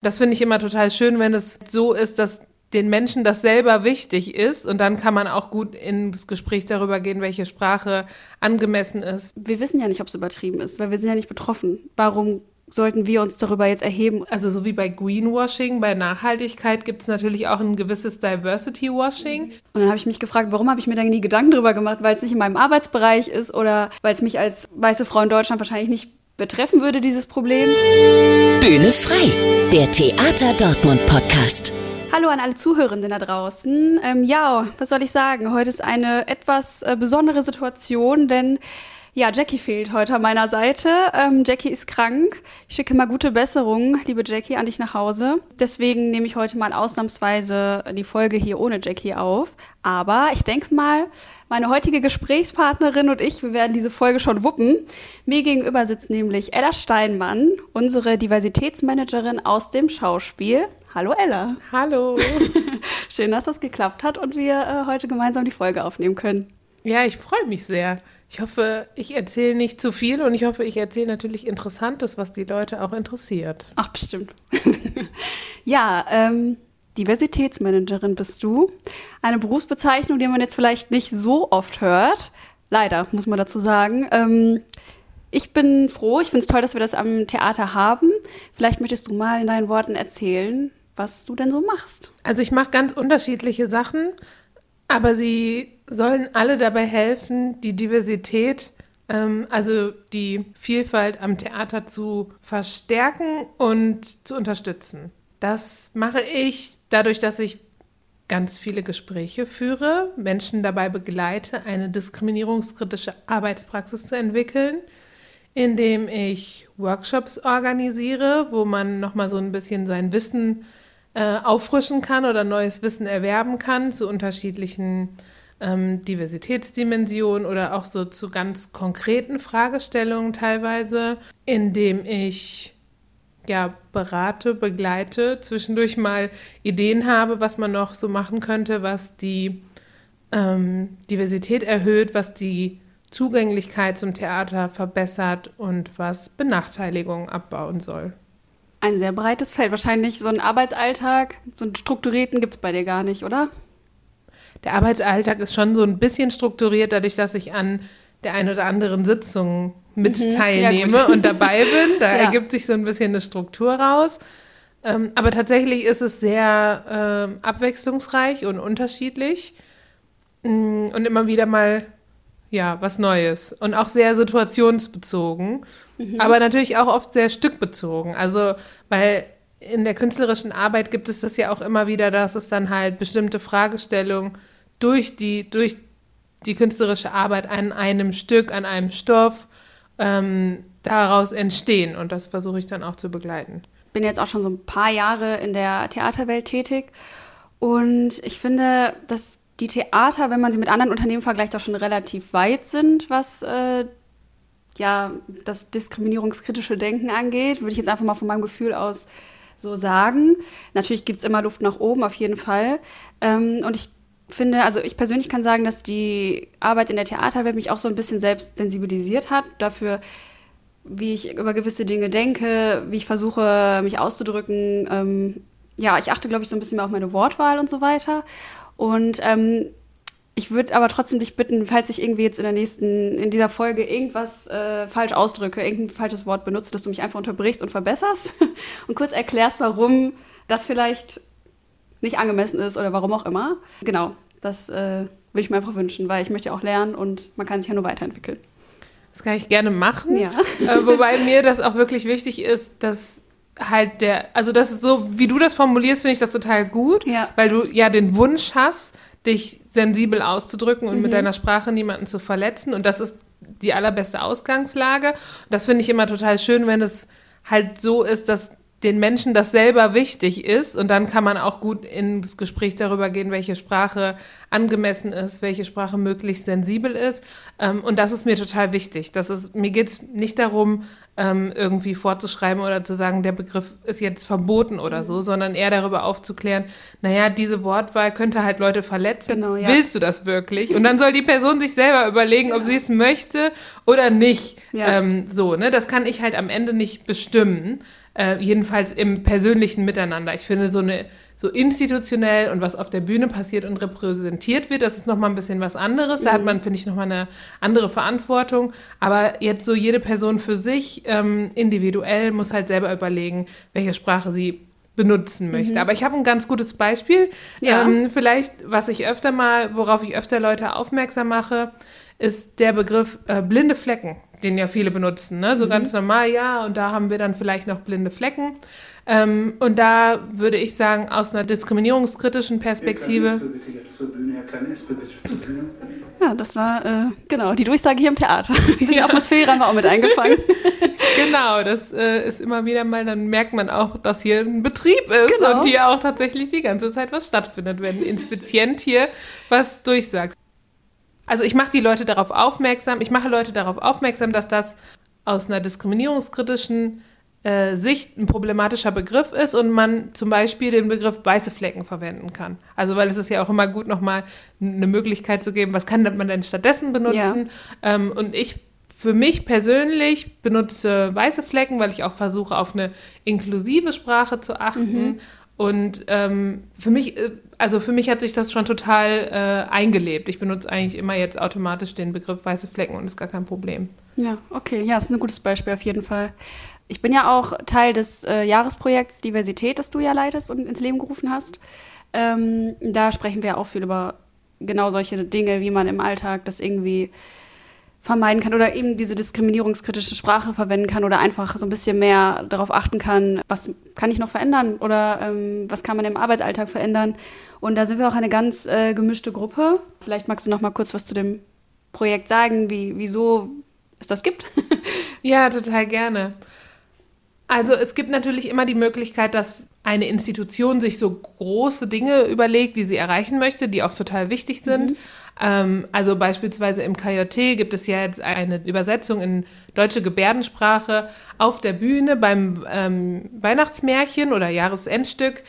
Das finde ich immer total schön, wenn es so ist, dass den Menschen das selber wichtig ist und dann kann man auch gut ins Gespräch darüber gehen, welche Sprache angemessen ist. Wir wissen ja nicht, ob es übertrieben ist, weil wir sind ja nicht betroffen. Warum sollten wir uns darüber jetzt erheben? Also so wie bei Greenwashing, bei Nachhaltigkeit gibt es natürlich auch ein gewisses Diversity-Washing. Und dann habe ich mich gefragt, warum habe ich mir da nie Gedanken darüber gemacht, weil es nicht in meinem Arbeitsbereich ist oder weil es mich als weiße Frau in Deutschland wahrscheinlich nicht betreffen würde, dieses Problem. Bühne frei, der Theater Dortmund Podcast. Hallo an alle Zuhörenden da draußen. Ähm, ja, was soll ich sagen? Heute ist eine etwas äh, besondere Situation, denn ja, Jackie fehlt heute an meiner Seite. Ähm, Jackie ist krank. Ich schicke mal gute Besserung, liebe Jackie, an dich nach Hause. Deswegen nehme ich heute mal ausnahmsweise die Folge hier ohne Jackie auf. Aber ich denke mal, meine heutige Gesprächspartnerin und ich, wir werden diese Folge schon wuppen. Mir gegenüber sitzt nämlich Ella Steinmann, unsere Diversitätsmanagerin aus dem Schauspiel. Hallo Ella. Hallo. Schön, dass das geklappt hat und wir äh, heute gemeinsam die Folge aufnehmen können. Ja, ich freue mich sehr. Ich hoffe, ich erzähle nicht zu viel und ich hoffe, ich erzähle natürlich Interessantes, was die Leute auch interessiert. Ach, bestimmt. ja, ähm, Diversitätsmanagerin bist du. Eine Berufsbezeichnung, die man jetzt vielleicht nicht so oft hört. Leider, muss man dazu sagen. Ähm, ich bin froh, ich finde es toll, dass wir das am Theater haben. Vielleicht möchtest du mal in deinen Worten erzählen, was du denn so machst. Also ich mache ganz unterschiedliche Sachen, aber sie sollen alle dabei helfen, die Diversität, ähm, also die Vielfalt am Theater zu verstärken und zu unterstützen. Das mache ich dadurch, dass ich ganz viele Gespräche führe, Menschen dabei begleite, eine diskriminierungskritische Arbeitspraxis zu entwickeln, indem ich Workshops organisiere, wo man nochmal so ein bisschen sein Wissen äh, auffrischen kann oder neues Wissen erwerben kann zu unterschiedlichen ähm, Diversitätsdimensionen oder auch so zu ganz konkreten Fragestellungen teilweise, indem ich ja, berate, begleite, zwischendurch mal Ideen habe, was man noch so machen könnte, was die ähm, Diversität erhöht, was die Zugänglichkeit zum Theater verbessert und was Benachteiligungen abbauen soll. Ein sehr breites Feld. Wahrscheinlich so einen Arbeitsalltag, so einen strukturierten gibt es bei dir gar nicht, oder? Der Arbeitsalltag ist schon so ein bisschen strukturiert, dadurch, dass ich an der einen oder anderen Sitzung mit mhm, teilnehme ja und dabei bin. Da ja. ergibt sich so ein bisschen eine Struktur raus. Ähm, aber tatsächlich ist es sehr äh, abwechslungsreich und unterschiedlich mm, und immer wieder mal ja was Neues und auch sehr situationsbezogen, mhm. aber natürlich auch oft sehr stückbezogen. Also weil in der künstlerischen Arbeit gibt es das ja auch immer wieder, dass es dann halt bestimmte Fragestellungen durch die durch die künstlerische Arbeit an einem Stück, an einem Stoff ähm, daraus entstehen. Und das versuche ich dann auch zu begleiten. Bin jetzt auch schon so ein paar Jahre in der Theaterwelt tätig. Und ich finde, dass die Theater, wenn man sie mit anderen Unternehmen vergleicht, auch schon relativ weit sind, was äh, ja das diskriminierungskritische Denken angeht. Würde ich jetzt einfach mal von meinem Gefühl aus so sagen. Natürlich gibt es immer Luft nach oben, auf jeden Fall. Ähm, und ich finde, also ich persönlich kann sagen, dass die Arbeit in der Theaterwelt mich auch so ein bisschen selbst sensibilisiert hat dafür, wie ich über gewisse Dinge denke, wie ich versuche, mich auszudrücken. Ähm, ja, ich achte, glaube ich, so ein bisschen mehr auf meine Wortwahl und so weiter. Und ähm, ich würde aber trotzdem dich bitten, falls ich irgendwie jetzt in der nächsten, in dieser Folge irgendwas äh, falsch ausdrücke, irgendein falsches Wort benutze, dass du mich einfach unterbrichst und verbesserst und kurz erklärst, warum das vielleicht nicht angemessen ist oder warum auch immer. Genau, das äh, würde ich mir einfach wünschen, weil ich möchte ja auch lernen und man kann sich ja nur weiterentwickeln. Das kann ich gerne machen. Ja. Äh, wobei mir das auch wirklich wichtig ist, dass halt der, also das ist so, wie du das formulierst, finde ich das total gut, ja. weil du ja den Wunsch hast, dich sensibel auszudrücken und mhm. mit deiner Sprache niemanden zu verletzen. Und das ist die allerbeste Ausgangslage. Das finde ich immer total schön, wenn es halt so ist, dass den Menschen das selber wichtig ist und dann kann man auch gut ins Gespräch darüber gehen, welche Sprache angemessen ist, welche Sprache möglichst sensibel ist. Ähm, und das ist mir total wichtig. Das ist, mir geht es nicht darum, ähm, irgendwie vorzuschreiben oder zu sagen, der Begriff ist jetzt verboten oder so, sondern eher darüber aufzuklären, naja, diese Wortwahl könnte halt Leute verletzen. Genau, ja. Willst du das wirklich? Und dann soll die Person sich selber überlegen, ob sie es möchte oder nicht. Ja. Ähm, so, ne? Das kann ich halt am Ende nicht bestimmen. Äh, jedenfalls im persönlichen Miteinander. Ich finde so eine so institutionell und was auf der Bühne passiert und repräsentiert wird, das ist nochmal ein bisschen was anderes. Da hat man, finde ich, nochmal eine andere Verantwortung. Aber jetzt so jede Person für sich ähm, individuell muss halt selber überlegen, welche Sprache sie benutzen möchte. Mhm. Aber ich habe ein ganz gutes Beispiel. Ja. Ähm, vielleicht, was ich öfter mal, worauf ich öfter Leute aufmerksam mache, ist der Begriff äh, blinde Flecken, den ja viele benutzen. Ne? So mhm. ganz normal, ja, und da haben wir dann vielleicht noch blinde Flecken. Ähm, und da würde ich sagen, aus einer diskriminierungskritischen Perspektive. Ja, das war äh, genau die Durchsage hier im Theater. Die ja. Atmosphäre haben wir auch mit eingefangen. genau, das äh, ist immer wieder mal, dann merkt man auch, dass hier ein Betrieb ist genau. und hier auch tatsächlich die ganze Zeit was stattfindet, wenn ein Inspizient hier was durchsagt. Also ich mache die Leute darauf aufmerksam, ich mache Leute darauf aufmerksam, dass das aus einer diskriminierungskritischen äh, Sicht ein problematischer Begriff ist und man zum Beispiel den Begriff weiße Flecken verwenden kann. Also weil es ist ja auch immer gut, nochmal eine Möglichkeit zu geben, was kann man denn stattdessen benutzen. Ja. Ähm, und ich für mich persönlich benutze weiße Flecken, weil ich auch versuche, auf eine inklusive Sprache zu achten. Mhm. Und ähm, für mich, äh, also für mich hat sich das schon total äh, eingelebt. Ich benutze eigentlich immer jetzt automatisch den Begriff weiße Flecken und ist gar kein Problem. Ja, okay, ja, ist ein gutes Beispiel auf jeden Fall. Ich bin ja auch Teil des äh, Jahresprojekts Diversität, das du ja leitest und ins Leben gerufen hast. Ähm, da sprechen wir auch viel über genau solche Dinge, wie man im Alltag das irgendwie vermeiden kann oder eben diese diskriminierungskritische Sprache verwenden kann oder einfach so ein bisschen mehr darauf achten kann, was kann ich noch verändern oder ähm, was kann man im Arbeitsalltag verändern. Und da sind wir auch eine ganz äh, gemischte Gruppe. Vielleicht magst du noch mal kurz was zu dem Projekt sagen, wie, wieso es das gibt. ja, total gerne. Also es gibt natürlich immer die Möglichkeit, dass eine Institution sich so große Dinge überlegt, die sie erreichen möchte, die auch total wichtig sind. Mhm. Ähm, also beispielsweise im KJT gibt es ja jetzt eine Übersetzung in deutsche Gebärdensprache auf der Bühne beim ähm, Weihnachtsmärchen oder Jahresendstück.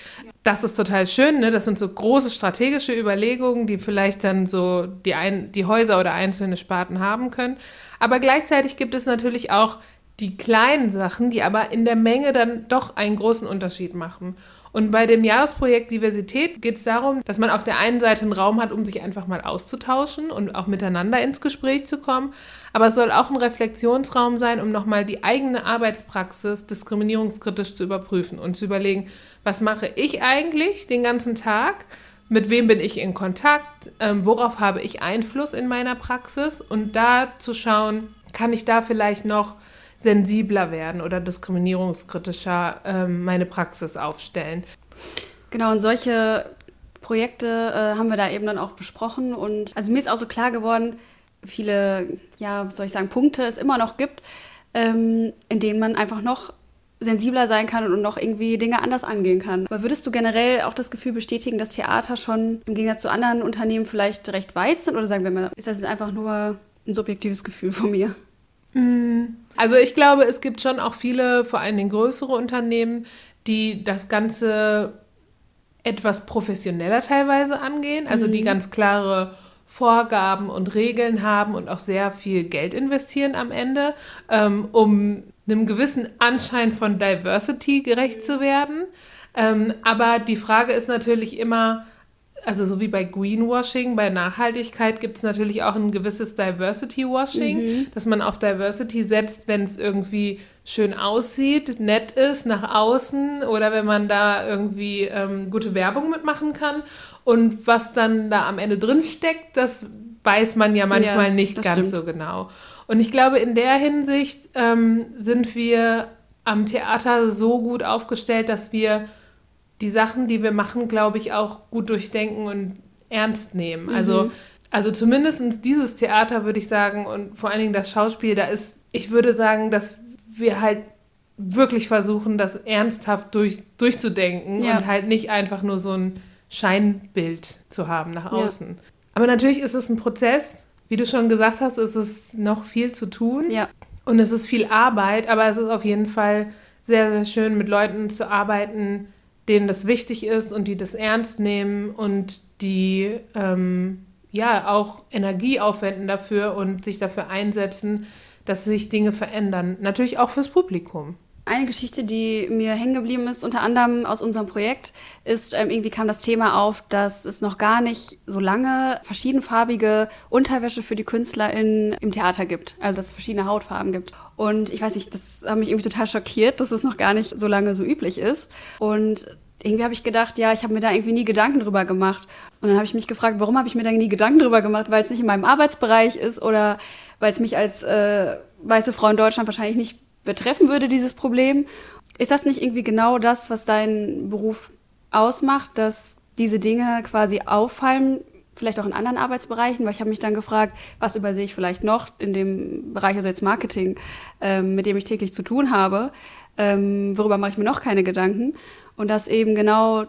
Das ist total schön. Ne? Das sind so große strategische Überlegungen, die vielleicht dann so die, ein, die Häuser oder einzelne Sparten haben können. Aber gleichzeitig gibt es natürlich auch die kleinen Sachen, die aber in der Menge dann doch einen großen Unterschied machen. Und bei dem Jahresprojekt Diversität geht es darum, dass man auf der einen Seite einen Raum hat, um sich einfach mal auszutauschen und auch miteinander ins Gespräch zu kommen. Aber es soll auch ein Reflexionsraum sein, um nochmal die eigene Arbeitspraxis diskriminierungskritisch zu überprüfen und zu überlegen, was mache ich eigentlich den ganzen Tag? Mit wem bin ich in Kontakt? Ähm, worauf habe ich Einfluss in meiner Praxis? Und da zu schauen, kann ich da vielleicht noch sensibler werden oder diskriminierungskritischer ähm, meine Praxis aufstellen. Genau, und solche Projekte äh, haben wir da eben dann auch besprochen. Und also mir ist auch so klar geworden, viele, ja, was soll ich sagen, Punkte es immer noch gibt, ähm, in denen man einfach noch sensibler sein kann und noch irgendwie Dinge anders angehen kann. Aber würdest du generell auch das Gefühl bestätigen, dass Theater schon im Gegensatz zu anderen Unternehmen vielleicht recht weit sind? Oder sagen wir mal, ist das einfach nur ein subjektives Gefühl von mir? Also ich glaube, es gibt schon auch viele, vor allem den größere Unternehmen, die das Ganze etwas professioneller teilweise angehen, also die mhm. ganz klare Vorgaben und Regeln haben und auch sehr viel Geld investieren am Ende, ähm, um einem gewissen Anschein von Diversity gerecht zu werden. Ähm, aber die Frage ist natürlich immer, also so wie bei Greenwashing, bei Nachhaltigkeit gibt es natürlich auch ein gewisses Diversity-Washing, mhm. dass man auf Diversity setzt, wenn es irgendwie schön aussieht, nett ist nach außen oder wenn man da irgendwie ähm, gute Werbung mitmachen kann. Und was dann da am Ende drin steckt, das weiß man ja manchmal ja, nicht ganz stimmt. so genau. Und ich glaube, in der Hinsicht ähm, sind wir am Theater so gut aufgestellt, dass wir die Sachen, die wir machen, glaube ich, auch gut durchdenken und ernst nehmen. Mhm. Also, also zumindest dieses Theater würde ich sagen und vor allen Dingen das Schauspiel, da ist, ich würde sagen, dass wir halt wirklich versuchen, das ernsthaft durch, durchzudenken ja. und halt nicht einfach nur so ein Scheinbild zu haben nach außen. Ja. Aber natürlich ist es ein Prozess. Wie du schon gesagt hast, ist es noch viel zu tun. Ja. Und es ist viel Arbeit, aber es ist auf jeden Fall sehr, sehr schön, mit Leuten zu arbeiten, denen das wichtig ist und die das ernst nehmen und die ähm, ja auch Energie aufwenden dafür und sich dafür einsetzen, dass sich Dinge verändern. Natürlich auch fürs Publikum. Eine Geschichte, die mir hängen geblieben ist, unter anderem aus unserem Projekt, ist, ähm, irgendwie kam das Thema auf, dass es noch gar nicht so lange verschiedenfarbige Unterwäsche für die KünstlerInnen im Theater gibt. Also, dass es verschiedene Hautfarben gibt. Und ich weiß nicht, das hat mich irgendwie total schockiert, dass es noch gar nicht so lange so üblich ist. Und irgendwie habe ich gedacht, ja, ich habe mir da irgendwie nie Gedanken drüber gemacht. Und dann habe ich mich gefragt, warum habe ich mir da nie Gedanken drüber gemacht? Weil es nicht in meinem Arbeitsbereich ist oder weil es mich als äh, weiße Frau in Deutschland wahrscheinlich nicht betreffen würde, dieses Problem. Ist das nicht irgendwie genau das, was deinen Beruf ausmacht, dass diese Dinge quasi auffallen, vielleicht auch in anderen Arbeitsbereichen? Weil ich habe mich dann gefragt, was übersehe ich vielleicht noch in dem Bereich, also jetzt Marketing, ähm, mit dem ich täglich zu tun habe? Ähm, worüber mache ich mir noch keine Gedanken? Und dass eben genau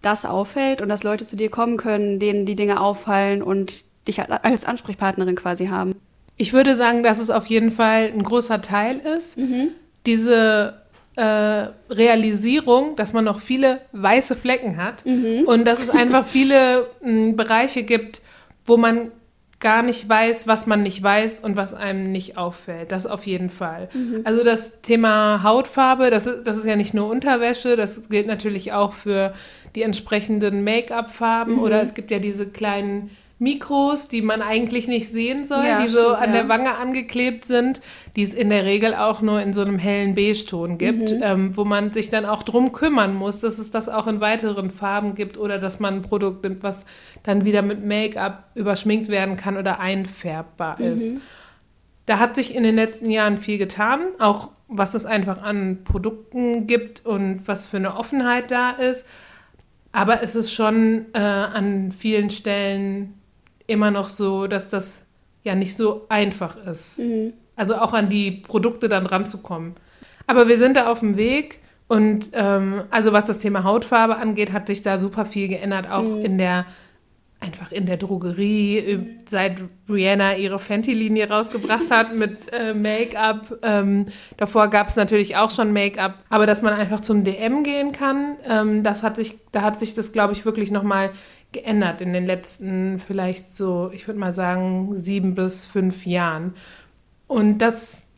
das auffällt und dass Leute zu dir kommen können, denen die Dinge auffallen und dich als Ansprechpartnerin quasi haben. Ich würde sagen, dass es auf jeden Fall ein großer Teil ist. Mhm. Diese äh, Realisierung, dass man noch viele weiße Flecken hat mhm. und dass es einfach viele m, Bereiche gibt, wo man gar nicht weiß, was man nicht weiß und was einem nicht auffällt. Das auf jeden Fall. Mhm. Also das Thema Hautfarbe, das ist, das ist ja nicht nur Unterwäsche, das gilt natürlich auch für die entsprechenden Make-up-Farben mhm. oder es gibt ja diese kleinen Mikros, die man eigentlich nicht sehen soll, ja, die so stimmt, an ja. der Wange angeklebt sind, die es in der Regel auch nur in so einem hellen Beige-Ton gibt, mhm. ähm, wo man sich dann auch drum kümmern muss, dass es das auch in weiteren Farben gibt oder dass man ein Produkt nimmt, was dann wieder mit Make-up überschminkt werden kann oder einfärbbar mhm. ist. Da hat sich in den letzten Jahren viel getan, auch was es einfach an Produkten gibt und was für eine Offenheit da ist. Aber es ist schon äh, an vielen Stellen immer noch so, dass das ja nicht so einfach ist. Mhm. Also auch an die Produkte dann ranzukommen. Aber wir sind da auf dem Weg und ähm, also was das Thema Hautfarbe angeht, hat sich da super viel geändert, auch mhm. in der einfach in der Drogerie, seit Rihanna ihre Fenty-Linie rausgebracht hat mit äh, Make-up. Ähm, davor gab es natürlich auch schon Make-up, aber dass man einfach zum DM gehen kann, ähm, das hat sich, da hat sich das, glaube ich, wirklich nochmal geändert in den letzten vielleicht so, ich würde mal sagen, sieben bis fünf Jahren. Und das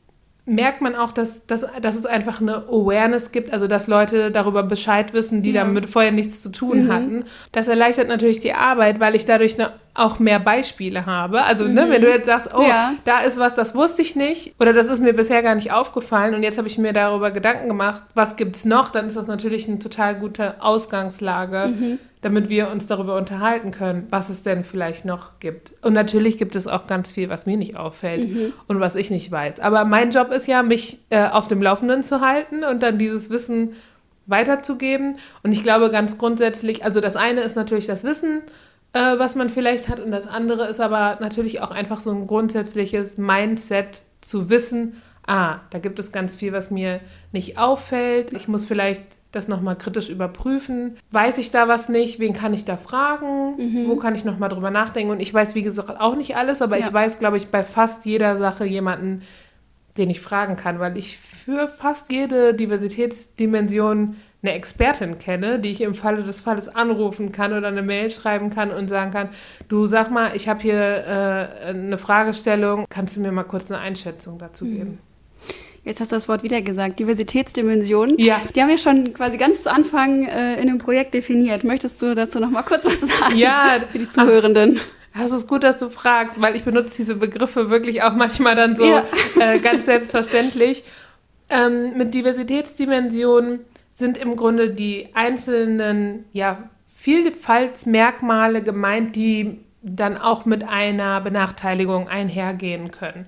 merkt man auch, dass, dass, dass es einfach eine Awareness gibt, also dass Leute darüber Bescheid wissen, die ja. damit vorher nichts zu tun mhm. hatten. Das erleichtert natürlich die Arbeit, weil ich dadurch eine, auch mehr Beispiele habe. Also mhm. ne, wenn du jetzt sagst, oh, ja. da ist was, das wusste ich nicht oder das ist mir bisher gar nicht aufgefallen und jetzt habe ich mir darüber Gedanken gemacht, was gibt es noch, dann ist das natürlich eine total gute Ausgangslage. Mhm damit wir uns darüber unterhalten können, was es denn vielleicht noch gibt. Und natürlich gibt es auch ganz viel, was mir nicht auffällt mhm. und was ich nicht weiß. Aber mein Job ist ja, mich äh, auf dem Laufenden zu halten und dann dieses Wissen weiterzugeben. Und ich glaube ganz grundsätzlich, also das eine ist natürlich das Wissen, äh, was man vielleicht hat, und das andere ist aber natürlich auch einfach so ein grundsätzliches Mindset zu wissen, ah, da gibt es ganz viel, was mir nicht auffällt. Ich muss vielleicht das nochmal kritisch überprüfen. Weiß ich da was nicht? Wen kann ich da fragen? Mhm. Wo kann ich nochmal drüber nachdenken? Und ich weiß, wie gesagt, auch nicht alles, aber ja. ich weiß, glaube ich, bei fast jeder Sache jemanden, den ich fragen kann, weil ich für fast jede Diversitätsdimension eine Expertin kenne, die ich im Falle des Falles anrufen kann oder eine Mail schreiben kann und sagen kann, du sag mal, ich habe hier äh, eine Fragestellung, kannst du mir mal kurz eine Einschätzung dazu mhm. geben? Jetzt hast du das Wort wieder gesagt, Diversitätsdimension. Ja. Die haben wir schon quasi ganz zu Anfang äh, in dem Projekt definiert. Möchtest du dazu noch mal kurz was sagen? Ja. Für die Zuhörenden. Ach, es ist gut, dass du fragst, weil ich benutze diese Begriffe wirklich auch manchmal dann so ja. äh, ganz selbstverständlich. Ähm, mit Diversitätsdimensionen sind im Grunde die einzelnen ja, Vielfaltsmerkmale gemeint, die dann auch mit einer Benachteiligung einhergehen können.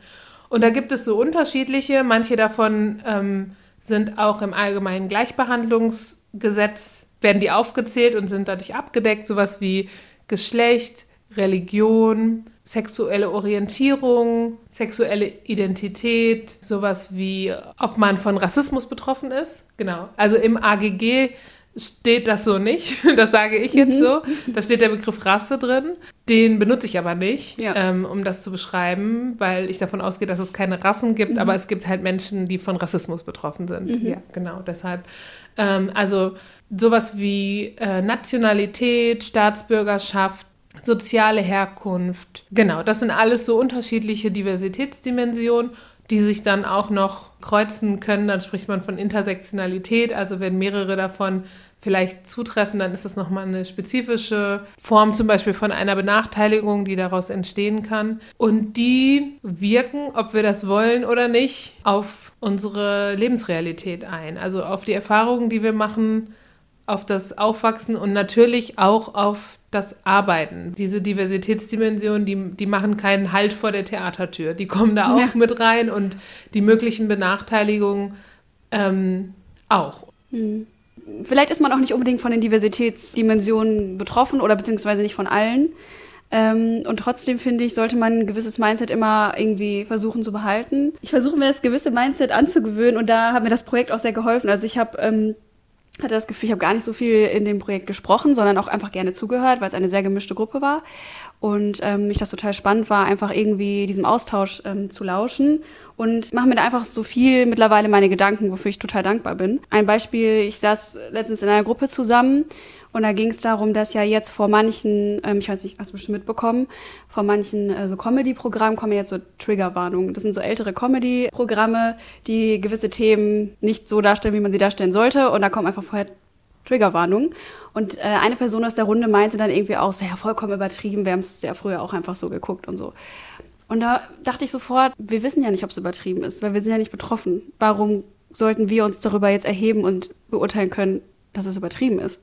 Und da gibt es so unterschiedliche. Manche davon ähm, sind auch im allgemeinen Gleichbehandlungsgesetz, werden die aufgezählt und sind dadurch abgedeckt. Sowas wie Geschlecht, Religion, sexuelle Orientierung, sexuelle Identität, sowas wie, ob man von Rassismus betroffen ist. Genau. Also im AGG steht das so nicht. Das sage ich jetzt mhm. so. Da steht der Begriff Rasse drin. Den benutze ich aber nicht, ja. ähm, um das zu beschreiben, weil ich davon ausgehe, dass es keine Rassen gibt, mhm. aber es gibt halt Menschen, die von Rassismus betroffen sind. Mhm. Ja, genau. Deshalb, ähm, also sowas wie äh, Nationalität, Staatsbürgerschaft, soziale Herkunft. Genau, das sind alles so unterschiedliche Diversitätsdimensionen. die sich dann auch noch kreuzen können. Dann spricht man von Intersektionalität. Also wenn mehrere davon vielleicht zutreffen, dann ist das nochmal eine spezifische Form zum Beispiel von einer Benachteiligung, die daraus entstehen kann. Und die wirken, ob wir das wollen oder nicht, auf unsere Lebensrealität ein. Also auf die Erfahrungen, die wir machen, auf das Aufwachsen und natürlich auch auf das Arbeiten. Diese Diversitätsdimensionen, die, die machen keinen Halt vor der Theatertür. Die kommen da auch ja. mit rein und die möglichen Benachteiligungen ähm, auch. Mhm. Vielleicht ist man auch nicht unbedingt von den Diversitätsdimensionen betroffen oder beziehungsweise nicht von allen. Ähm, und trotzdem finde ich, sollte man ein gewisses Mindset immer irgendwie versuchen zu behalten. Ich versuche mir das gewisse Mindset anzugewöhnen und da hat mir das Projekt auch sehr geholfen. Also ich habe ähm, hatte das Gefühl, ich habe gar nicht so viel in dem Projekt gesprochen, sondern auch einfach gerne zugehört, weil es eine sehr gemischte Gruppe war. Und ähm, mich das total spannend war, einfach irgendwie diesem Austausch ähm, zu lauschen. Und mache mir da einfach so viel mittlerweile meine Gedanken, wofür ich total dankbar bin. Ein Beispiel, ich saß letztens in einer Gruppe zusammen und da ging es darum, dass ja jetzt vor manchen, ähm, ich weiß nicht, hast du bestimmt mitbekommen, vor manchen äh, so Comedy-Programmen kommen jetzt so Triggerwarnungen. Das sind so ältere Comedy-Programme, die gewisse Themen nicht so darstellen, wie man sie darstellen sollte. Und da kommen einfach vorher Triggerwarnungen. Und äh, eine Person aus der Runde meinte dann irgendwie auch so, ja, vollkommen übertrieben, wir haben es ja früher auch einfach so geguckt und so. Und da dachte ich sofort, wir wissen ja nicht, ob es übertrieben ist, weil wir sind ja nicht betroffen. Warum sollten wir uns darüber jetzt erheben und beurteilen können, dass es übertrieben ist?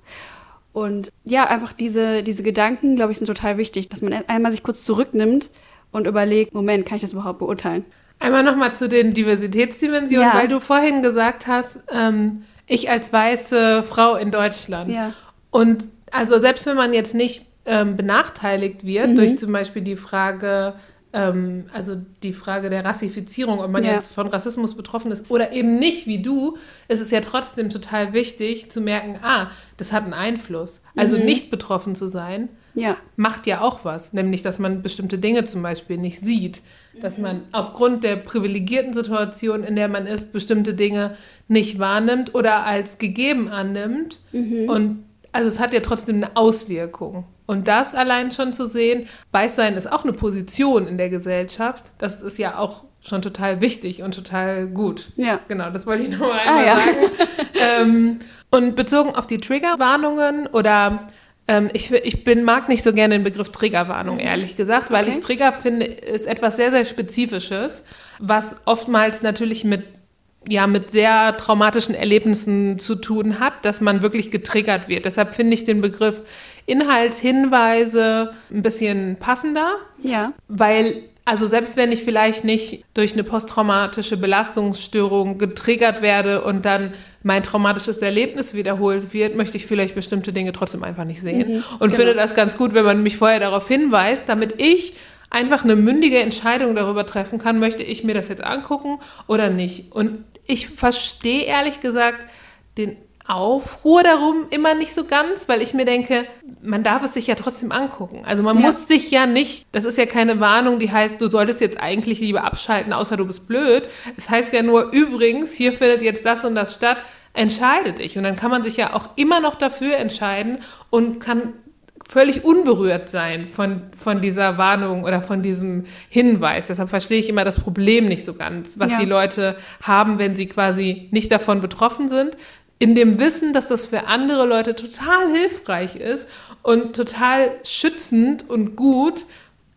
Und ja, einfach diese, diese Gedanken, glaube ich, sind total wichtig, dass man einmal sich kurz zurücknimmt und überlegt, Moment, kann ich das überhaupt beurteilen? Einmal nochmal zu den Diversitätsdimensionen, ja. weil du vorhin gesagt hast, ähm, ich als weiße Frau in Deutschland. Ja. Und also selbst wenn man jetzt nicht ähm, benachteiligt wird mhm. durch zum Beispiel die Frage, ähm, also die Frage der Rassifizierung, ob man ja. jetzt von Rassismus betroffen ist oder eben nicht wie du, ist es ja trotzdem total wichtig zu merken, ah, das hat einen Einfluss. Also mhm. nicht betroffen zu sein, ja. macht ja auch was, nämlich dass man bestimmte Dinge zum Beispiel nicht sieht, dass man aufgrund der privilegierten Situation, in der man ist, bestimmte Dinge nicht wahrnimmt oder als gegeben annimmt. Mhm. Und also es hat ja trotzdem eine Auswirkung. Und das allein schon zu sehen, Weißsein ist auch eine Position in der Gesellschaft, das ist ja auch schon total wichtig und total gut. Ja. Genau, das wollte ich noch mal ah, einmal ja. sagen. ähm, und bezogen auf die Triggerwarnungen oder ähm, ich, ich bin, mag nicht so gerne den Begriff Triggerwarnung, ehrlich gesagt, weil okay. ich Trigger finde, ist etwas sehr, sehr Spezifisches, was oftmals natürlich mit ja mit sehr traumatischen Erlebnissen zu tun hat, dass man wirklich getriggert wird. Deshalb finde ich den Begriff Inhaltshinweise ein bisschen passender. Ja. Weil, also selbst wenn ich vielleicht nicht durch eine posttraumatische Belastungsstörung getriggert werde und dann mein traumatisches Erlebnis wiederholt wird, möchte ich vielleicht bestimmte Dinge trotzdem einfach nicht sehen. Mhm, und genau. finde das ganz gut, wenn man mich vorher darauf hinweist, damit ich einfach eine mündige Entscheidung darüber treffen kann, möchte ich mir das jetzt angucken oder nicht. Und ich verstehe ehrlich gesagt den Aufruhr darum immer nicht so ganz, weil ich mir denke, man darf es sich ja trotzdem angucken. Also man ja. muss sich ja nicht, das ist ja keine Warnung, die heißt, du solltest jetzt eigentlich lieber abschalten, außer du bist blöd. Es heißt ja nur, übrigens, hier findet jetzt das und das statt, entscheide dich. Und dann kann man sich ja auch immer noch dafür entscheiden und kann völlig unberührt sein von, von dieser Warnung oder von diesem Hinweis. Deshalb verstehe ich immer das Problem nicht so ganz, was ja. die Leute haben, wenn sie quasi nicht davon betroffen sind. In dem Wissen, dass das für andere Leute total hilfreich ist und total schützend und gut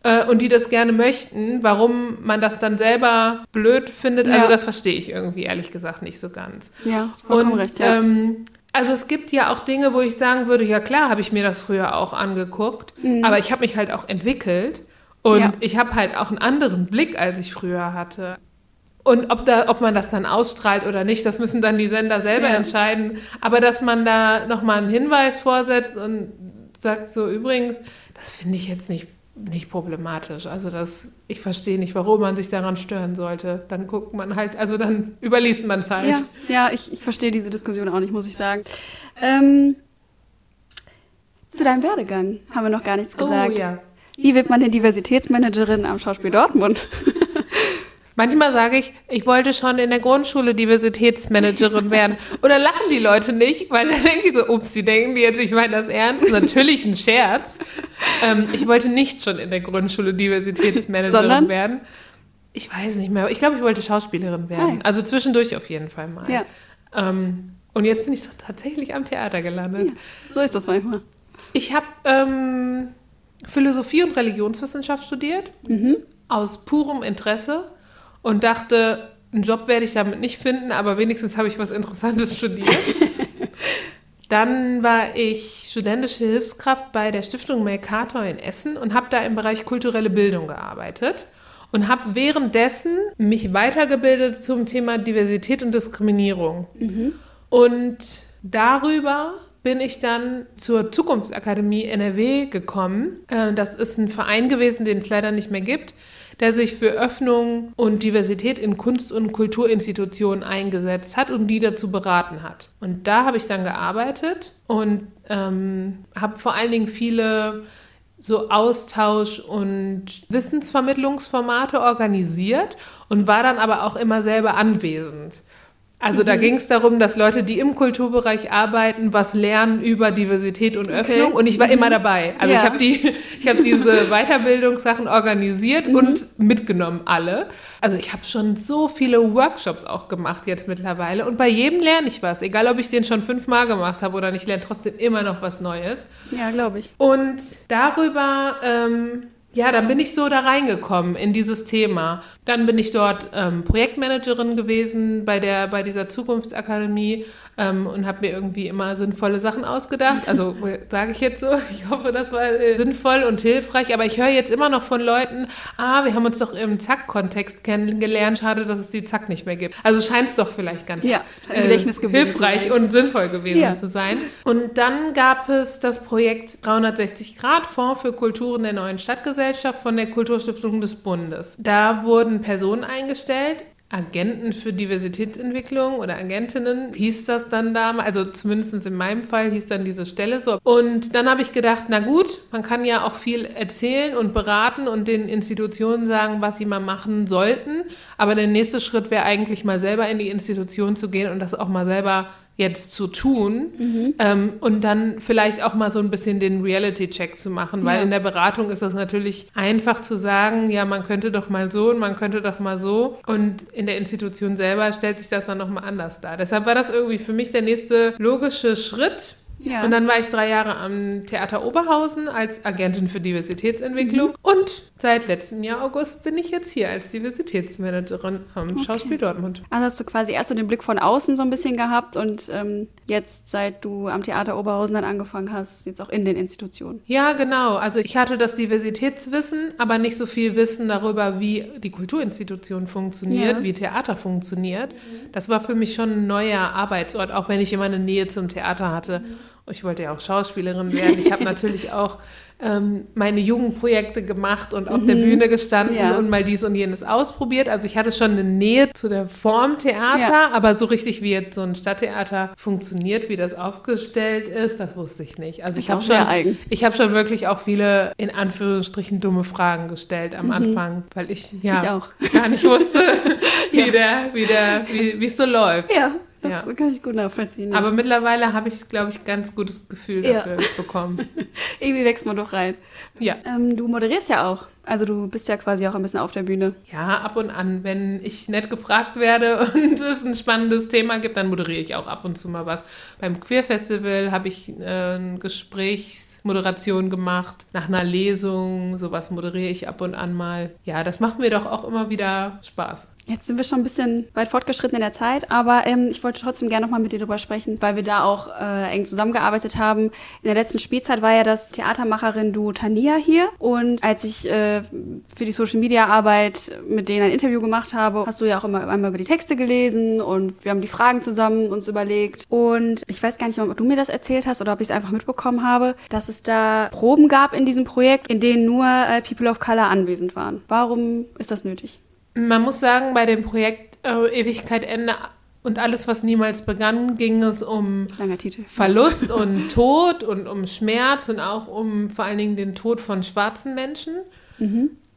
äh, und die das gerne möchten, warum man das dann selber blöd findet, also ja. das verstehe ich irgendwie ehrlich gesagt nicht so ganz. Ja, ist vollkommen und, recht, ja. Ähm, also es gibt ja auch Dinge, wo ich sagen würde, ja klar, habe ich mir das früher auch angeguckt, mhm. aber ich habe mich halt auch entwickelt und ja. ich habe halt auch einen anderen Blick, als ich früher hatte. Und ob, da, ob man das dann ausstrahlt oder nicht, das müssen dann die Sender selber ja. entscheiden. Aber dass man da nochmal einen Hinweis vorsetzt und sagt so, übrigens, das finde ich jetzt nicht nicht problematisch. Also das, ich verstehe nicht, warum man sich daran stören sollte. Dann guckt man halt, also dann überliest man es halt. Ja, ja ich, ich verstehe diese Diskussion auch nicht, muss ich sagen. Ähm, zu deinem Werdegang haben wir noch gar nichts oh, gesagt. Oh, ja. Wie wird man denn Diversitätsmanagerin am Schauspiel Dortmund? Manchmal sage ich, ich wollte schon in der Grundschule Diversitätsmanagerin werden. Oder lachen die Leute nicht, weil dann denke ich so, ups, sie denken die jetzt, ich meine das ernst. Natürlich ein Scherz. Ähm, ich wollte nicht schon in der Grundschule Diversitätsmanagerin Sondern? werden. Ich weiß nicht mehr. Ich glaube, ich wollte Schauspielerin werden. Ja. Also zwischendurch auf jeden Fall mal. Ja. Ähm, und jetzt bin ich doch tatsächlich am Theater gelandet. So ist das manchmal. Ich habe ähm, Philosophie und Religionswissenschaft studiert, aus purem Interesse und dachte, einen Job werde ich damit nicht finden, aber wenigstens habe ich was Interessantes studiert. Dann war ich studentische Hilfskraft bei der Stiftung Mercator in Essen und habe da im Bereich kulturelle Bildung gearbeitet und habe währenddessen mich weitergebildet zum Thema Diversität und Diskriminierung. Und darüber bin ich dann zur Zukunftsakademie NRW gekommen. Äh, Das ist ein Verein gewesen, den es leider nicht mehr gibt, der sich für Öffnung und Diversität in Kunst- und Kulturinstitutionen eingesetzt hat und die dazu beraten hat. Und da habe ich dann gearbeitet und ähm, habe vor allen Dingen viele so Austausch- und Wissensvermittlungsformate organisiert und war dann aber auch immer selber anwesend. Also da ging es darum, dass Leute, die im Kulturbereich arbeiten, was lernen über Diversität und Öffnung. Und ich war immer dabei. Also Ja. ich habe die, ich habe diese Weiterbildungssachen organisiert und mitgenommen alle. Also ich habe schon so viele Workshops auch gemacht jetzt mittlerweile. Und bei jedem lerne ich was. Egal, ob ich den schon fünfmal gemacht habe oder nicht, ich lerne trotzdem immer noch was Neues. Ja, glaube ich. Und darüber, ähm, ja, dann bin ich so da reingekommen in dieses Thema. Dann bin ich dort ähm, Projektmanagerin gewesen bei, der, bei dieser Zukunftsakademie ähm, und habe mir irgendwie immer sinnvolle Sachen ausgedacht. Also sage ich jetzt so, ich hoffe, das war äh, sinnvoll und hilfreich. Aber ich höre jetzt immer noch von Leuten, ah, wir haben uns doch im Zack-Kontext kennengelernt. Schade, dass es die Zack nicht mehr gibt. Also scheint es doch vielleicht ganz Ja, zu hilfreich und sinnvoll gewesen Ja. zu sein. Und dann gab es das Projekt 360 Grad Fonds für Kulturen der neuen Stadtgesellschaft von der Kulturstiftung des Bundes. Da wurden Personen eingestellt. Agenten für Diversitätsentwicklung oder Agentinnen hieß das dann damals, also zumindest in meinem Fall hieß dann diese Stelle so. Und dann habe ich gedacht, na gut, man kann ja auch viel erzählen und beraten und den Institutionen sagen, was sie mal machen sollten. Aber der nächste Schritt wäre eigentlich mal selber in die Institution zu gehen und das auch mal selber jetzt zu tun ähm, und dann vielleicht auch mal so ein bisschen den Reality-Check zu machen, weil Ja. in der Beratung ist das natürlich einfach zu sagen, ja, man könnte doch mal so und man könnte doch mal so und in der Institution selber stellt sich das dann nochmal anders dar. Deshalb war das irgendwie für mich der nächste logische Schritt. Ja. Und dann war ich drei Jahre am Theater Oberhausen als Agentin für Diversitätsentwicklung und seit letztem Jahr August bin ich jetzt hier als Diversitätsmanagerin am Schauspiel Dortmund. Also hast du quasi erst so den Blick von außen so ein bisschen gehabt und ähm, jetzt, seit du am Theater Oberhausen dann angefangen hast, jetzt auch in den Institutionen. Ja, genau. Also ich hatte das Diversitätswissen, aber nicht so viel Wissen darüber, wie die Kulturinstitution funktioniert, Ja. wie Theater funktioniert. Das war für mich schon ein neuer Arbeitsort, auch wenn ich immer eine Nähe zum Theater hatte. Ich wollte ja auch Schauspielerin werden. Ich habe natürlich auch ähm, meine Jugendprojekte gemacht und auf der Bühne gestanden Ja. und mal dies und jenes ausprobiert. Also ich hatte schon eine Nähe zu der Form Theater, Ja. aber so richtig, wie jetzt so ein Stadttheater funktioniert, wie das aufgestellt ist, das wusste ich nicht. Also Ist ich habe schon, eigen. ich habe schon wirklich auch viele in Anführungsstrichen dumme Fragen gestellt am Anfang, weil ich ja Mhm. Ich gar nicht wusste, wie der, wie der, wie wie es so läuft. Ja, das Ja. kann ich gut nachvollziehen. ja. Aber mittlerweile habe ich, glaube ich, ganz gutes Gefühl Ja. dafür bekommen. irgendwie wächst man doch rein. Ja. Ähm, du moderierst ja auch. Also du bist ja quasi auch ein bisschen auf der Bühne. Ja, ab und an, wenn ich nett gefragt werde und es ein spannendes Thema gibt, dann moderiere ich auch ab und zu mal was. Beim Queer Festival habe ich äh, eine Gesprächsmoderation gemacht, nach einer Lesung, sowas moderiere ich ab und an mal. Ja, das macht mir doch auch immer wieder Spaß. Jetzt sind wir schon ein bisschen weit fortgeschritten in der Zeit, aber ähm, ich wollte trotzdem gerne nochmal mit dir drüber sprechen, weil wir da auch äh, eng zusammengearbeitet haben. In der letzten Spielzeit war ja das Theatermacherin Du Tania hier und als ich äh, für die Social Media Arbeit mit denen ein Interview gemacht habe, hast du ja auch immer einmal über die Texte gelesen und wir haben die Fragen zusammen uns überlegt und ich weiß gar nicht, ob du mir das erzählt hast oder ob ich es einfach mitbekommen habe, dass es da Proben gab in diesem Projekt, in denen nur äh, People of Color anwesend waren. Warum ist das nötig? Man muss sagen, bei dem Projekt äh, Ewigkeit Ende und alles, was niemals begann, ging es um. Verlust und Tod und um Schmerz und auch um vor allen Dingen den Tod von schwarzen Menschen.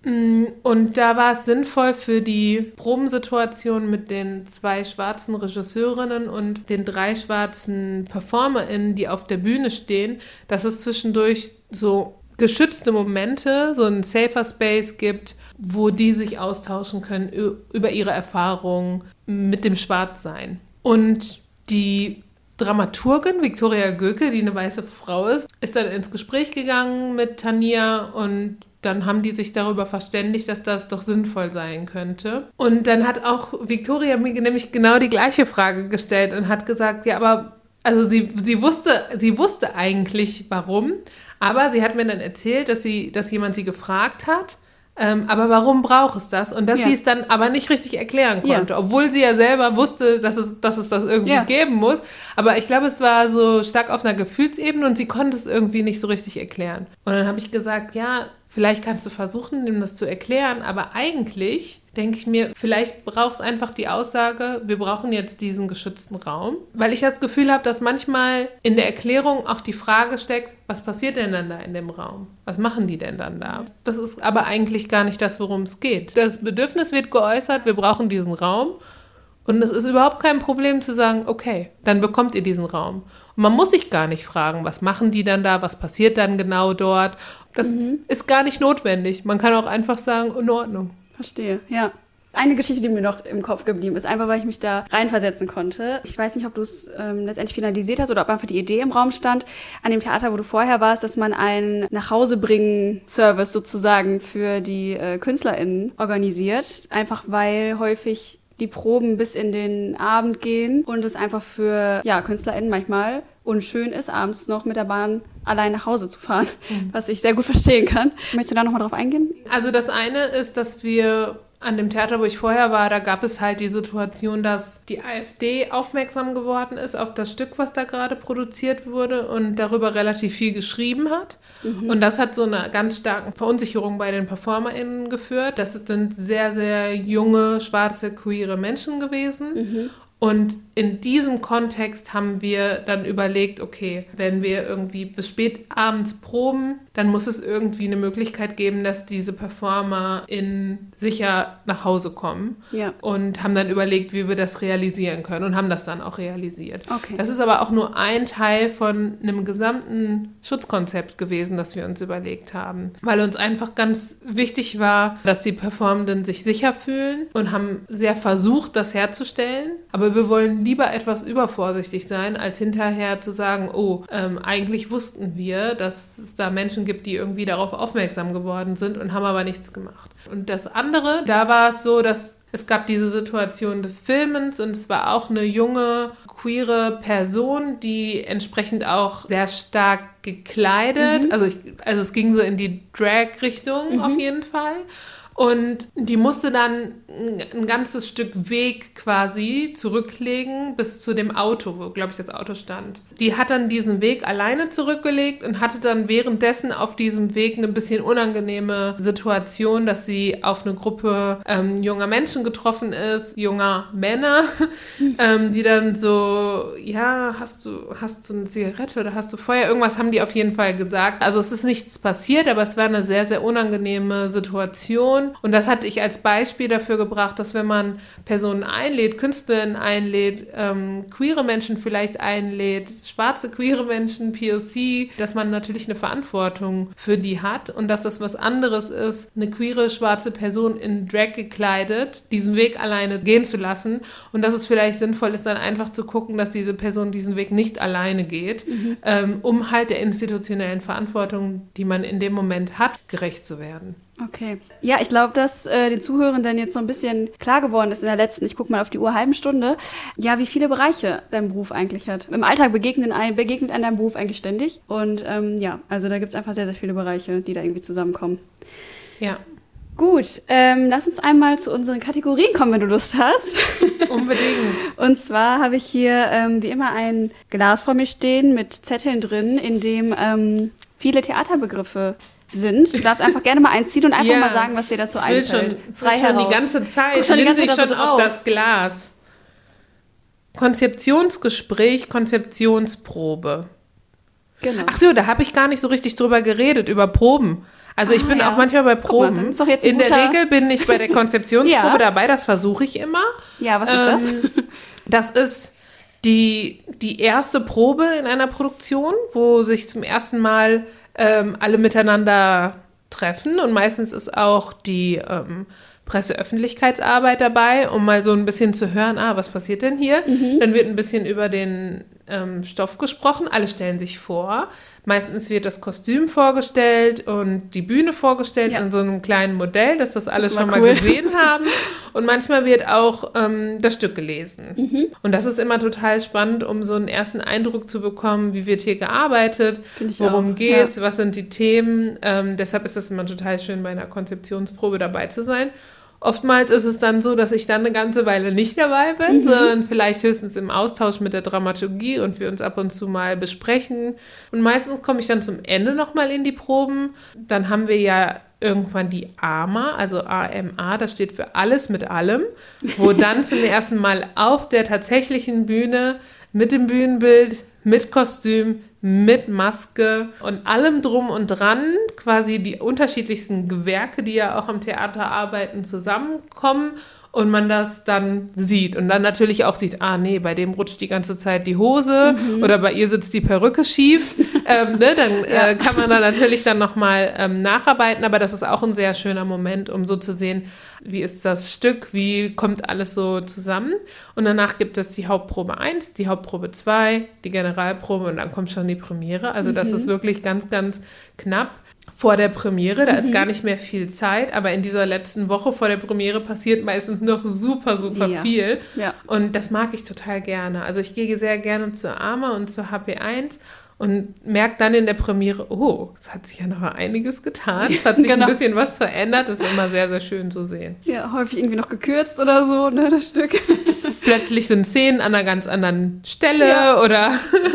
Mm, Und da war es sinnvoll für die Probensituation mit den zwei schwarzen Regisseurinnen und den drei schwarzen PerformerInnen, die auf der Bühne stehen, dass es zwischendurch so geschützte Momente, so ein safer Space gibt, wo die sich austauschen können über ihre Erfahrungen mit dem Schwarzsein. Und die Dramaturgin Viktoria Göke, die eine weiße Frau ist, ist dann ins Gespräch gegangen mit Tania und dann haben die sich darüber verständigt, dass das doch sinnvoll sein könnte. Und dann hat auch Viktoria mir nämlich genau die gleiche Frage gestellt und hat gesagt, ja, aber also sie, sie wusste, sie wusste eigentlich warum, aber sie hat mir dann erzählt, dass sie, dass jemand sie gefragt hat ähm, aber warum braucht es das? Und dass ja. sie es dann aber nicht richtig erklären konnte, ja. obwohl sie ja selber wusste, dass es, dass es das irgendwie ja. geben muss. Aber ich glaube, es war so stark auf einer Gefühlsebene und sie konnte es irgendwie nicht so richtig erklären. Und dann habe ich gesagt, ja, vielleicht kannst du versuchen, ihm das zu erklären, aber eigentlich denke ich mir, vielleicht braucht es einfach die Aussage, wir brauchen jetzt diesen geschützten Raum. Weil ich das Gefühl habe, dass manchmal in der Erklärung auch die Frage steckt, was passiert denn dann da in dem Raum? Was machen die denn dann da? Das ist aber eigentlich gar nicht das, worum es geht. Das Bedürfnis wird geäußert, wir brauchen diesen Raum. Und es ist überhaupt kein Problem zu sagen, okay, dann bekommt ihr diesen Raum. Und man muss sich gar nicht fragen, was machen die dann da, was passiert dann genau dort. Das mhm. ist gar nicht notwendig. Man kann auch einfach sagen, in Ordnung. Verstehe, ja. Eine Geschichte, die mir noch im Kopf geblieben ist, einfach weil ich mich da reinversetzen konnte. Ich weiß nicht, ob du es ähm, letztendlich finalisiert hast oder ob einfach die Idee im Raum stand, an dem Theater, wo du vorher warst, dass man einen Nachhausebringen-Service sozusagen für die äh, KünstlerInnen organisiert. Einfach weil häufig die Proben bis in den Abend gehen und es einfach für ja, KünstlerInnen manchmal unschön ist, abends noch mit der Bahn allein nach Hause zu fahren, mhm. was ich sehr gut verstehen kann. Möchtest du da nochmal drauf eingehen? Also das eine ist, dass wir an dem Theater, wo ich vorher war, da gab es halt die Situation, dass die AfD aufmerksam geworden ist auf das Stück, was da gerade produziert wurde und darüber relativ viel geschrieben hat. Mhm. Und das hat so eine ganz starke Verunsicherung bei den PerformerInnen geführt. Das sind sehr, sehr junge, schwarze, queere Menschen gewesen. Mhm. Und in diesem Kontext haben wir dann überlegt, okay, wenn wir irgendwie bis spät abends proben, dann muss es irgendwie eine Möglichkeit geben, dass diese Performer in sicher nach Hause kommen. Ja. Und haben dann überlegt, wie wir das realisieren können und haben das dann auch realisiert. Okay. Das ist aber auch nur ein Teil von einem gesamten Schutzkonzept gewesen, das wir uns überlegt haben. Weil uns einfach ganz wichtig war, dass die Performenden sich sicher fühlen und haben sehr versucht, das herzustellen. Aber wir wollen lieber etwas übervorsichtig sein, als hinterher zu sagen, oh, ähm, eigentlich wussten wir, dass es da Menschen gibt, die irgendwie darauf aufmerksam geworden sind und haben aber nichts gemacht. Und das andere, da war es so, dass es gab diese Situation des Filmens und es war auch eine junge, queere Person, die entsprechend auch sehr stark gekleidet, mhm. also, ich, also es ging so in die Drag-Richtung mhm. auf jeden Fall. Und die musste dann ein ganzes Stück Weg quasi zurücklegen bis zu dem Auto, wo, glaube ich, das Auto stand. Die hat dann diesen Weg alleine zurückgelegt und hatte dann währenddessen auf diesem Weg eine bisschen unangenehme Situation, dass sie auf eine Gruppe ähm, junger Menschen getroffen ist, junger Männer, ähm, die dann so, ja, hast du, hast du eine Zigarette oder hast du Feuer? Irgendwas haben die auf jeden Fall gesagt. Also es ist nichts passiert, aber es war eine sehr, sehr unangenehme Situation. Und das hatte ich als Beispiel dafür gebracht, dass wenn man Personen einlädt, Künstlerinnen einlädt, ähm, queere Menschen vielleicht einlädt, schwarze queere Menschen, POC, dass man natürlich eine Verantwortung für die hat und dass das was anderes ist, eine queere schwarze Person in Drag gekleidet, diesen Weg alleine gehen zu lassen und dass es vielleicht sinnvoll ist, dann einfach zu gucken, dass diese Person diesen Weg nicht alleine geht, mhm. ähm, um halt der institutionellen Verantwortung, die man in dem Moment hat, gerecht zu werden. Okay. Ja, ich glaube, dass äh, den Zuhörenden jetzt so ein bisschen klar geworden ist in der letzten, ich gucke mal auf die Uhr, halben Stunde, ja, wie viele Bereiche dein Beruf eigentlich hat. Im Alltag begegnen ein, begegnet an deinem Beruf eigentlich ständig. Und ähm, ja, also da gibt es einfach sehr, sehr viele Bereiche, die da irgendwie zusammenkommen. Ja. Gut, ähm, lass uns einmal zu unseren Kategorien kommen, wenn du Lust hast. Unbedingt. Und zwar habe ich hier ähm, wie immer ein Glas vor mir stehen mit Zetteln drin, in dem ähm, viele Theaterbegriffe sind. Du darfst einfach gerne mal einziehen und einfach ja, mal sagen, was dir dazu einfällt. Schon, Frei schon heraus. die ganze Zeit. Guck schon die ganze Zeit schon auf das Glas. Konzeptionsgespräch, Konzeptionsprobe. Genau. Ach so, da habe ich gar nicht so richtig drüber geredet, über Proben. Also ich ah, bin ja. auch manchmal bei Proben. Mal, In der Regel bin ich bei der Konzeptionsprobe ja. dabei, das versuche ich immer. Ja, was ist ähm, das? Das ist die, die erste Probe in einer Produktion, wo sich zum ersten Mal ähm, alle miteinander treffen und meistens ist auch die ähm, Presseöffentlichkeitsarbeit dabei, um mal so ein bisschen zu hören, ah, was passiert denn hier? Mhm. Dann wird ein bisschen über den ähm, Stoff gesprochen, alle stellen sich vor. Meistens wird das Kostüm vorgestellt und die Bühne vorgestellt ja. in so einem kleinen Modell, dass das alles das schon cool. mal gesehen haben. Und manchmal wird auch ähm, das Stück gelesen. Mhm. Und das ist immer total spannend, um so einen ersten Eindruck zu bekommen, wie wird hier gearbeitet, worum geht es, ja. was sind die Themen. Ähm, deshalb ist es immer total schön, bei einer Konzeptionsprobe dabei zu sein. Oftmals ist es dann so, dass ich dann eine ganze Weile nicht dabei bin, mhm. sondern vielleicht höchstens im Austausch mit der Dramaturgie und wir uns ab und zu mal besprechen. Und meistens komme ich dann zum Ende nochmal in die Proben. Dann haben wir ja irgendwann die AMA, also AMA, das steht für alles mit allem, wo dann zum ersten Mal auf der tatsächlichen Bühne mit dem Bühnenbild, mit Kostüm, mit Maske und allem drum und dran, quasi die unterschiedlichsten Gewerke, die ja auch am Theater arbeiten, zusammenkommen und man das dann sieht und dann natürlich auch sieht, ah nee, bei dem rutscht die ganze Zeit die Hose mhm. oder bei ihr sitzt die Perücke schief, ähm, ne, dann ja. äh, kann man da natürlich dann nochmal ähm, nacharbeiten, aber das ist auch ein sehr schöner Moment, um so zu sehen, wie ist das Stück, wie kommt alles so zusammen und danach gibt es die Hauptprobe 1, die Hauptprobe 2, die Generalprobe und dann kommt schon die Premiere, also das mhm. ist wirklich ganz, ganz knapp vor der Premiere. Da mhm. ist gar nicht mehr viel Zeit, aber in dieser letzten Woche vor der Premiere passiert meistens noch super, super ja. viel. Ja. Und das mag ich total gerne. Also ich gehe sehr gerne zur AMA und zur HP1 und merkt dann in der Premiere, oh, es hat sich ja noch einiges getan. Es hat sich genau. ein bisschen was verändert. Das ist immer sehr, sehr schön zu sehen. Ja, häufig irgendwie noch gekürzt oder so, ne, das Stück. Plötzlich sind Szenen an einer ganz anderen Stelle ja, oder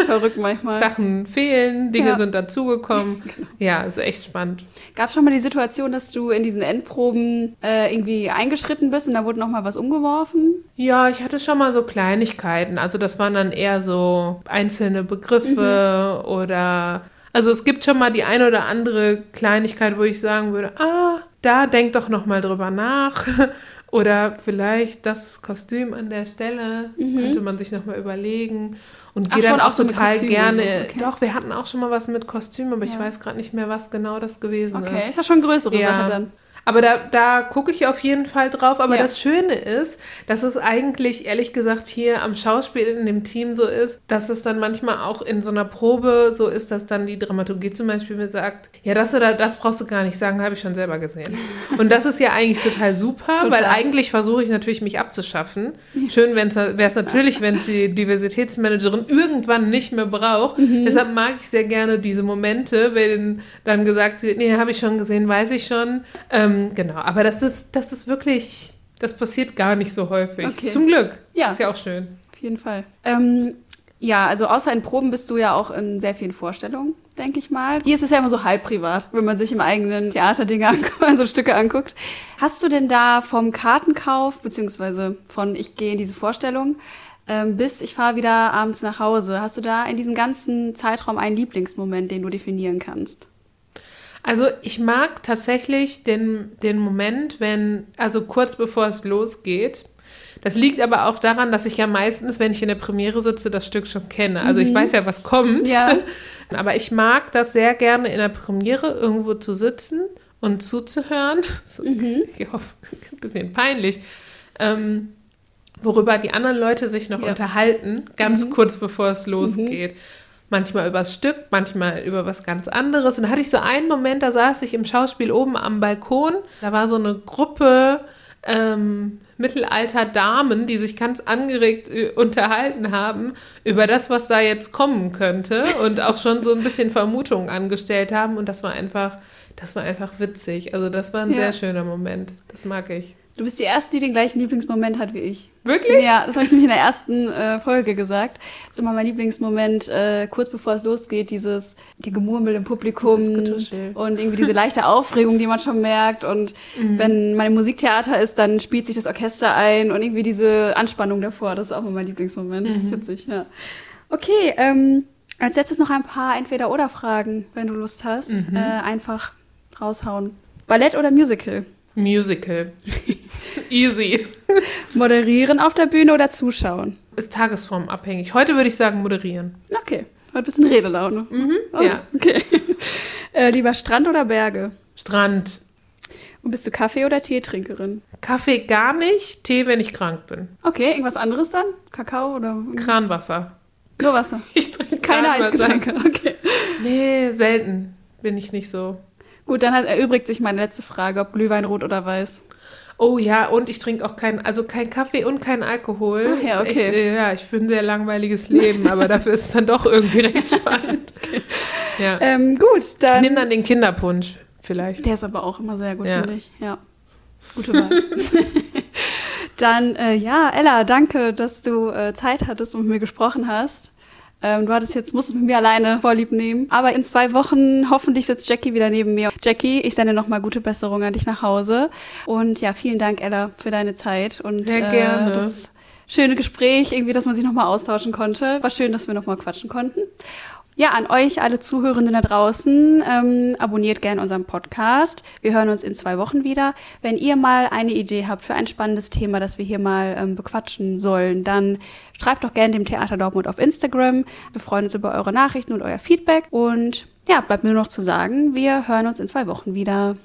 verrückt manchmal. Sachen fehlen, Dinge ja. sind dazugekommen. Genau. Ja, ist echt spannend. Gab es schon mal die Situation, dass du in diesen Endproben äh, irgendwie eingeschritten bist und da wurde noch mal was umgeworfen? Ja, ich hatte schon mal so Kleinigkeiten. Also das waren dann eher so einzelne Begriffe. Mhm oder also es gibt schon mal die eine oder andere Kleinigkeit, wo ich sagen würde, ah, da denk doch noch mal drüber nach. Oder vielleicht das Kostüm an der Stelle mhm. könnte man sich noch mal überlegen. Und gehe dann auch, auch total gerne. So. Okay. Doch, wir hatten auch schon mal was mit Kostüm, aber ja. ich weiß gerade nicht mehr, was genau das gewesen okay. ist. Okay, ist ja schon eine größere ja. Sache dann. Aber da, da gucke ich auf jeden Fall drauf. Aber ja. das Schöne ist, dass es eigentlich, ehrlich gesagt, hier am Schauspiel in dem Team so ist, dass es dann manchmal auch in so einer Probe so ist, dass dann die Dramaturgie zum Beispiel mir sagt, ja, das oder das brauchst du gar nicht sagen, habe ich schon selber gesehen. Und das ist ja eigentlich total super, total. weil eigentlich versuche ich natürlich, mich abzuschaffen. Schön wäre es natürlich, wenn es die Diversitätsmanagerin irgendwann nicht mehr braucht. Mhm. Deshalb mag ich sehr gerne diese Momente, wenn dann gesagt wird, nee, habe ich schon gesehen, weiß ich schon. Ähm, ähm, genau, aber das ist, das ist wirklich, das passiert gar nicht so häufig. Okay. Zum Glück. Ja. Ist ja auch schön. Auf jeden Fall. Ähm, ja, also außer in Proben bist du ja auch in sehr vielen Vorstellungen, denke ich mal. Hier ist es ja immer so halb privat, wenn man sich im eigenen Theater Dinge anguckt, also Stücke anguckt. Hast du denn da vom Kartenkauf, beziehungsweise von ich gehe in diese Vorstellung, ähm, bis ich fahre wieder abends nach Hause, hast du da in diesem ganzen Zeitraum einen Lieblingsmoment, den du definieren kannst? Also ich mag tatsächlich den, den Moment, wenn, also kurz bevor es losgeht. Das liegt aber auch daran, dass ich ja meistens, wenn ich in der Premiere sitze, das Stück schon kenne. Also mhm. ich weiß ja, was kommt. Ja. Aber ich mag das sehr gerne in der Premiere irgendwo zu sitzen und zuzuhören. Mhm. Ich hoffe, ein bisschen peinlich. Ähm, worüber die anderen Leute sich noch ja. unterhalten, ganz mhm. kurz bevor es losgeht. Manchmal übers Stück, manchmal über was ganz anderes. Und da hatte ich so einen Moment, da saß ich im Schauspiel oben am Balkon. Da war so eine Gruppe ähm, mittelalter Damen, die sich ganz angeregt äh, unterhalten haben über das, was da jetzt kommen könnte und auch schon so ein bisschen Vermutungen angestellt haben. Und das war einfach, das war einfach witzig. Also das war ein ja. sehr schöner Moment. Das mag ich. Du bist die Erste, die den gleichen Lieblingsmoment hat wie ich. Wirklich? Ja, das habe ich nämlich in der ersten äh, Folge gesagt. Das ist immer mein Lieblingsmoment, äh, kurz bevor es losgeht, dieses die Gemurmel im Publikum und irgendwie diese leichte Aufregung, die man schon merkt. Und mhm. wenn man im Musiktheater ist, dann spielt sich das Orchester ein und irgendwie diese Anspannung davor. Das ist auch immer mein Lieblingsmoment. Mhm. Witzig, ja. Okay, ähm, als letztes noch ein paar Entweder-Oder-Fragen, wenn du Lust hast. Mhm. Äh, einfach raushauen. Ballett oder Musical? Musical. Easy. Moderieren auf der Bühne oder zuschauen? ist tagesformabhängig. Heute würde ich sagen moderieren. Okay, heute bist du in Redelaune. Mhm, oh, ja. Okay. Äh, lieber Strand oder Berge? Strand. Und bist du Kaffee- oder Teetrinkerin? Kaffee gar nicht, Tee, wenn ich krank bin. Okay, irgendwas anderes dann? Kakao oder? Kranwasser. Nur Wasser. Ich trinke Keine. Eisgetränke. Okay. Nee, selten. Bin ich nicht so. Gut, dann hat, erübrigt sich meine letzte Frage, ob Glühwein rot oder weiß. Oh ja, und ich trinke auch keinen, also kein Kaffee und kein Alkohol. Ach ja, Ist echt, okay. äh, ja, ich führe ein sehr langweiliges Leben, aber dafür ist es dann doch irgendwie recht spannend. Ja. Ähm, gut, Ich dann. nehme dann den Kinderpunsch vielleicht. Der ist aber auch immer sehr gut, Ja. finde ich. Ja. Gute Wahl. Dann, äh, ja, Ella, danke, dass du äh, Zeit hattest und mit mir gesprochen hast. Ähm, du hattest jetzt, musstest mit mir alleine Vorlieb nehmen. Aber in zwei Wochen hoffentlich sitzt Jackie wieder neben mir. Jackie, ich sende nochmal gute Besserung an dich nach Hause. Und ja, vielen Dank, Ella, für deine Zeit. Und Sehr gerne. Äh, das schöne Gespräch, irgendwie, dass man sich nochmal austauschen konnte. War schön, dass wir nochmal quatschen konnten. Ja, an euch alle Zuhörenden da draußen, ähm, abonniert gerne unseren Podcast. Wir hören uns in zwei Wochen wieder. Wenn ihr mal eine Idee habt für ein spannendes Thema, das wir hier mal ähm, bequatschen sollen, dann schreibt doch gerne dem Theater Dortmund auf Instagram. Wir freuen uns über eure Nachrichten und euer Feedback. Und ja, bleibt mir nur noch zu sagen, wir hören uns in zwei Wochen wieder.